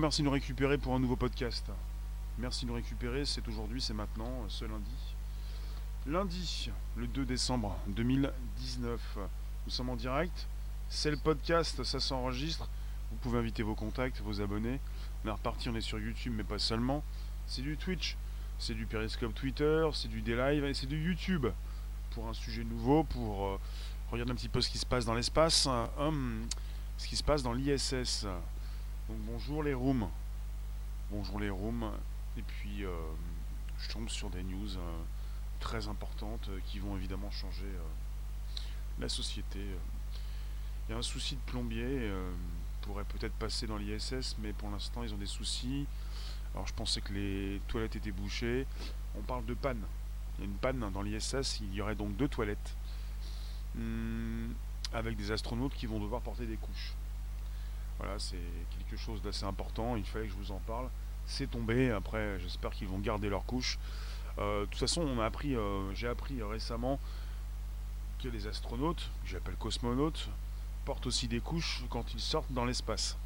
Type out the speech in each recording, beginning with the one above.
merci de nous récupérer pour un nouveau podcast. Merci de nous récupérer, c'est aujourd'hui, c'est maintenant, ce lundi. Lundi, le 2 décembre 2019. Nous sommes en direct. C'est le podcast, ça s'enregistre. Vous pouvez inviter vos contacts, vos abonnés. On est reparti, on est sur YouTube, mais pas seulement. C'est du Twitch, c'est du Periscope Twitter, c'est du D-Live et c'est du YouTube. Pour un sujet nouveau, pour euh, regarder un petit peu ce qui se passe dans l'espace, hum, ce qui se passe dans l'ISS. Donc bonjour les rooms. Bonjour les rooms. Et puis euh, je tombe sur des news euh, très importantes euh, qui vont évidemment changer la société. Il y a un souci de plombier. pourrait peut-être passer dans l'ISS, mais pour l'instant ils ont des soucis. Alors je pensais que les toilettes étaient bouchées. On parle de panne. Il y a une panne dans l'ISS. Il y aurait donc deux toilettes. Hmm, avec des astronautes qui vont devoir porter des couches. Voilà, c'est quelque chose d'assez important. Il fallait que je vous en parle. C'est tombé. Après, j'espère qu'ils vont garder leur couche. Euh, de toute façon, on a appris, euh, j'ai appris récemment que les astronautes, que j'appelle cosmonautes, portent aussi des couches quand ils sortent dans l'espace.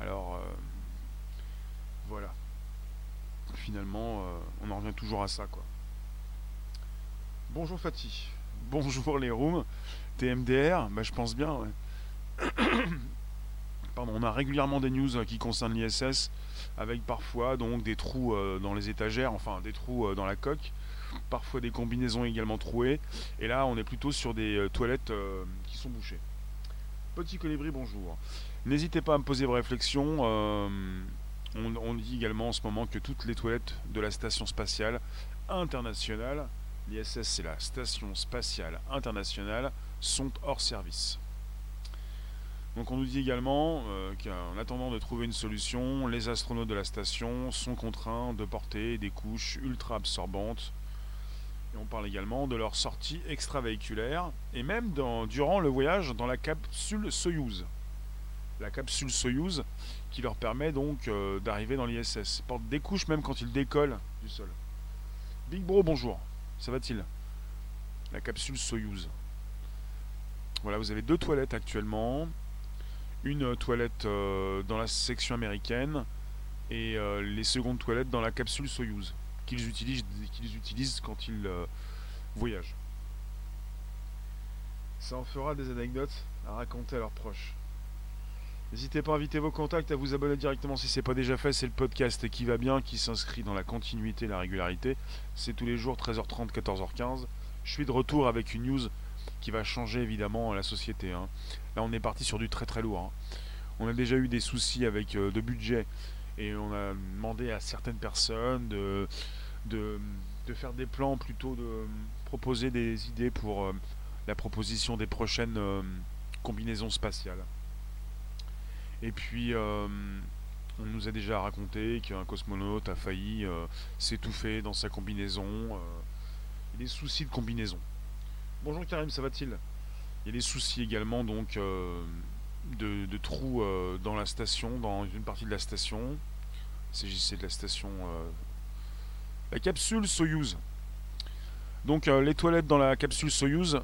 Alors, euh, voilà. Finalement, on en revient toujours à ça. Bonjour Fatih. Bonjour les rooms. TMDR, bah, je pense bien. On a régulièrement des news euh, qui concernent l'ISS, avec parfois donc des trous euh, dans les étagères, enfin des trous euh, dans la coque, parfois des combinaisons également trouées, et là on est plutôt sur des toilettes qui sont bouchées. Petit colibri, bonjour. N'hésitez pas à me poser vos réflexions. on, dit également en ce moment que toutes les toilettes de la station spatiale internationale, l'ISS c'est la station spatiale internationale, sont hors service. Donc on nous dit également euh, qu'en attendant de trouver une solution, les astronautes de la station sont contraints de porter des couches ultra absorbantes. Et on parle également de leur sortie extravéhiculaire et même durant le voyage dans la capsule Soyuz. La capsule Soyuz qui leur permet donc euh, d'arriver dans l'ISS. Ils portent des couches même quand ils décollent du sol. Big Bro, bonjour. Ça va-t-il? La capsule Soyuz. Voilà, vous avez deux toilettes actuellement une toilette euh, dans la section américaine et euh, les secondes toilettes dans la capsule Soyuz qu'ils utilisent, qu'ils utilisent quand ils euh, voyagent. Ça en fera des anecdotes à raconter à leurs proches. N'hésitez pas à inviter vos contacts, à vous abonner directement si ce n'est pas déjà fait. C'est le podcast qui va bien, qui s'inscrit dans la continuité et la régularité. C'est tous les jours 13h30, 14h15. Je suis de retour avec une news qui va changer évidemment la société. Hein. Là, on est parti sur du très très lourd. Hein. On a déjà eu des soucis avec euh, de budget et on a demandé à certaines personnes de, de, faire des plans plutôt de proposer des idées pour euh, la proposition des prochaines euh, combinaisons spatiales. Et puis, on nous a déjà raconté qu'un cosmonaute a failli s'étouffer dans sa combinaison. Des soucis de combinaison. Bonjour Karim, ça va-t-il? Il y a des soucis également donc euh, de, trous euh, dans la station, dans une partie de la station. S'agissait de la station. Euh, la capsule Soyuz. Donc les toilettes dans la capsule Soyuz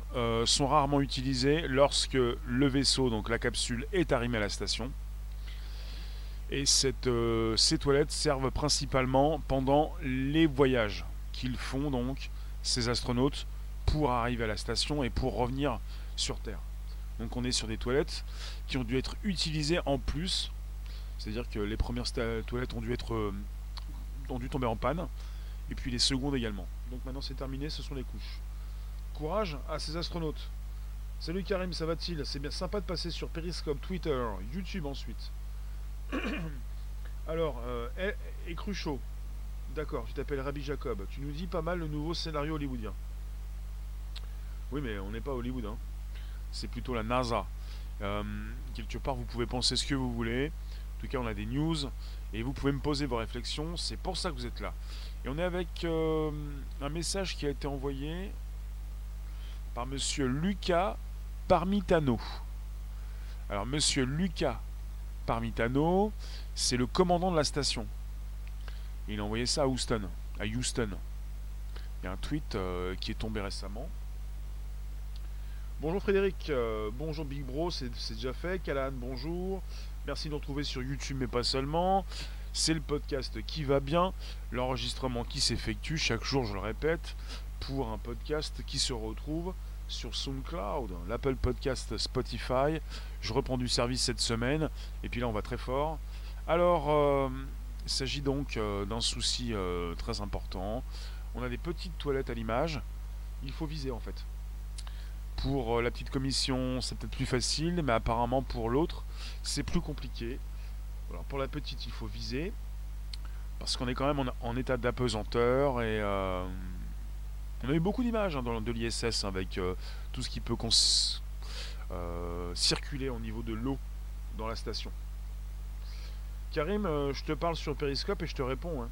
sont rarement utilisées lorsque le vaisseau, donc la capsule, est arrimé à la station. Et ces toilettes servent principalement pendant les voyages qu'ils font donc ces astronautes pour arriver à la station et pour revenir sur Terre. Donc on est sur des toilettes qui ont dû être utilisées en plus. C'est-à-dire que les premières toilettes ont dû être euh, tomber en panne. Et puis les secondes également. Donc maintenant c'est terminé, ce sont les couches. Courage à ces astronautes. Salut Karim, ça va-t-il? C'est bien sympa de passer sur Periscope, Twitter, YouTube ensuite. Alors, euh, et, et Cruchot. D'accord, tu t'appelles Rabbi Jacob. Tu nous dis pas mal le nouveau scénario hollywoodien. Oui, mais on n'est pas Hollywood. Hein. C'est plutôt la NASA. Euh, quelque part, vous pouvez penser ce que vous voulez. En tout cas, on a des news. Et vous pouvez me poser vos réflexions. C'est pour ça que vous êtes là. Et on est avec euh, un message qui a été envoyé par monsieur Lucas Parmitano. Alors, monsieur Lucas Parmitano, c'est le commandant de la station. il a envoyé ça à Houston. À Houston. Il y a un tweet euh, qui est tombé récemment. Bonjour Frédéric, euh, bonjour Big Bro, c'est déjà fait. Calan, bonjour. Merci de nous retrouver sur YouTube, mais pas seulement. C'est le podcast qui va bien, l'enregistrement qui s'effectue chaque jour, je le répète, pour un podcast qui se retrouve sur SoundCloud, l'Apple Podcast Spotify. Je reprends du service cette semaine, et puis là on va très fort. Alors, euh, il s'agit donc euh, d'un souci très important. On a des petites toilettes à l'image. Il faut viser en fait. Pour la petite commission, c'est peut-être plus facile, mais apparemment pour l'autre, c'est plus compliqué. Alors pour la petite, il faut viser, parce qu'on est quand même en, état d'apesanteur et on a eu beaucoup d'images hein, de l'ISS avec tout ce qui peut circuler au niveau de l'eau dans la station. Karim, euh, je te parle sur Periscope et je te réponds. Hein.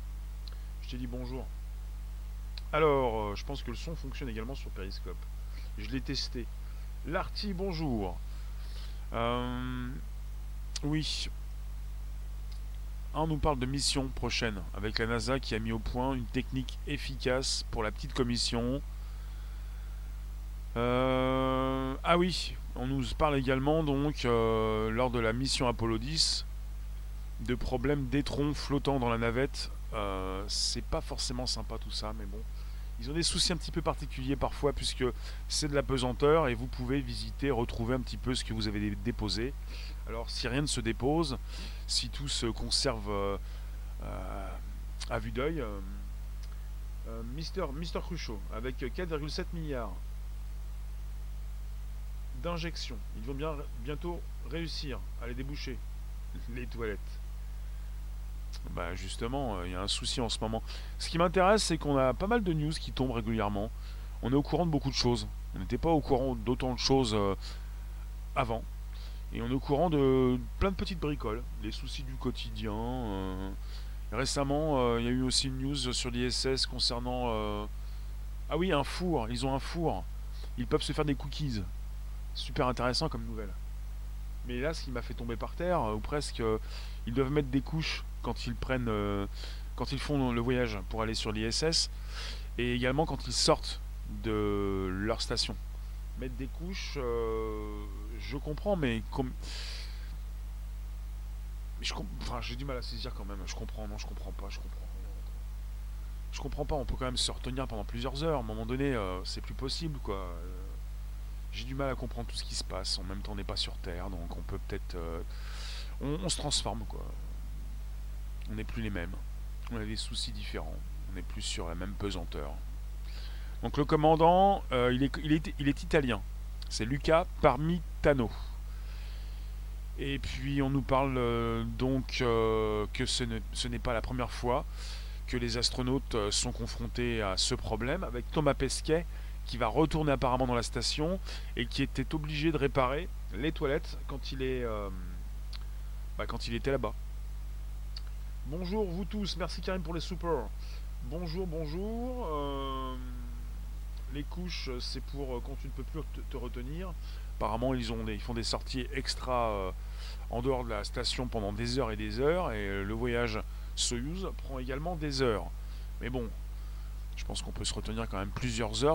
Je t'ai dit bonjour. Alors, euh, je pense que le son fonctionne également sur Periscope. Je l'ai testé. Larty, bonjour. Euh, oui. on nous parle de mission prochaine avec la NASA qui a mis au point une technique efficace pour la petite commission. ah oui, on nous parle également donc lors de la mission Apollo 10 de problèmes d'étrons flottant dans la navette. Euh, c'est pas forcément sympa tout ça, mais bon. Ils ont des soucis un petit peu particuliers parfois puisque c'est de la pesanteur et vous pouvez visiter, retrouver un petit peu ce que vous avez déposé. Alors si rien ne se dépose, si tout se conserve euh, euh, à vue d'œil, Mister, Mister Cruchot avec 4,7 milliards d'injections, ils vont bien bientôt réussir à les déboucher, les toilettes. Bah justement, euh, il y a un souci en ce moment. Ce qui m'intéresse, c'est qu'on a pas mal de news qui tombent régulièrement. On est au courant de beaucoup de choses. On n'était pas au courant d'autant de choses euh, avant. Et on est au courant de plein de petites bricoles, les soucis du quotidien. Euh. Récemment, il y a eu aussi une news sur l'ISS concernant... Ah oui, un four. Ils ont un four. Ils peuvent se faire des cookies. Super intéressant comme nouvelle. Mais là, ce qui m'a fait tomber par terre, ou presque, ils doivent mettre des couches quand ils prennent, euh, quand ils font le voyage pour aller sur l'ISS, et également quand ils sortent de leur station. Mettre des couches, euh, je comprends, mais comme je enfin, j'ai du mal à saisir quand même. Je comprends, non, je comprends pas, je comprends. Je comprends pas. On peut quand même se retenir pendant plusieurs heures. À un moment donné, euh, c'est plus possible, quoi. j'ai du mal à comprendre tout ce qui se passe. En même temps, on n'est pas sur Terre, donc on peut peut-être, on, se transforme, quoi on n'est plus les mêmes. On a des soucis différents. On n'est plus sur la même pesanteur. Donc le commandant, euh, il, est, italien. C'est Luca Parmitano. Et puis on nous parle euh, donc euh, que ce n'est pas la première fois que les astronautes sont confrontés à ce problème avec Thomas Pesquet qui va retourner apparemment dans la station et qui était obligé de réparer les toilettes quand il, bah, quand il était là-bas. Bonjour vous tous, merci Karim pour les super. Bonjour, bonjour. Euh, les couches, c'est pour euh, quand tu ne peux plus te, retenir. Apparemment, ils, ont ils font des sorties extra euh, en dehors de la station pendant des heures et des heures. Et le voyage Soyuz prend également des heures. Mais bon, je pense qu'on peut se retenir quand même plusieurs heures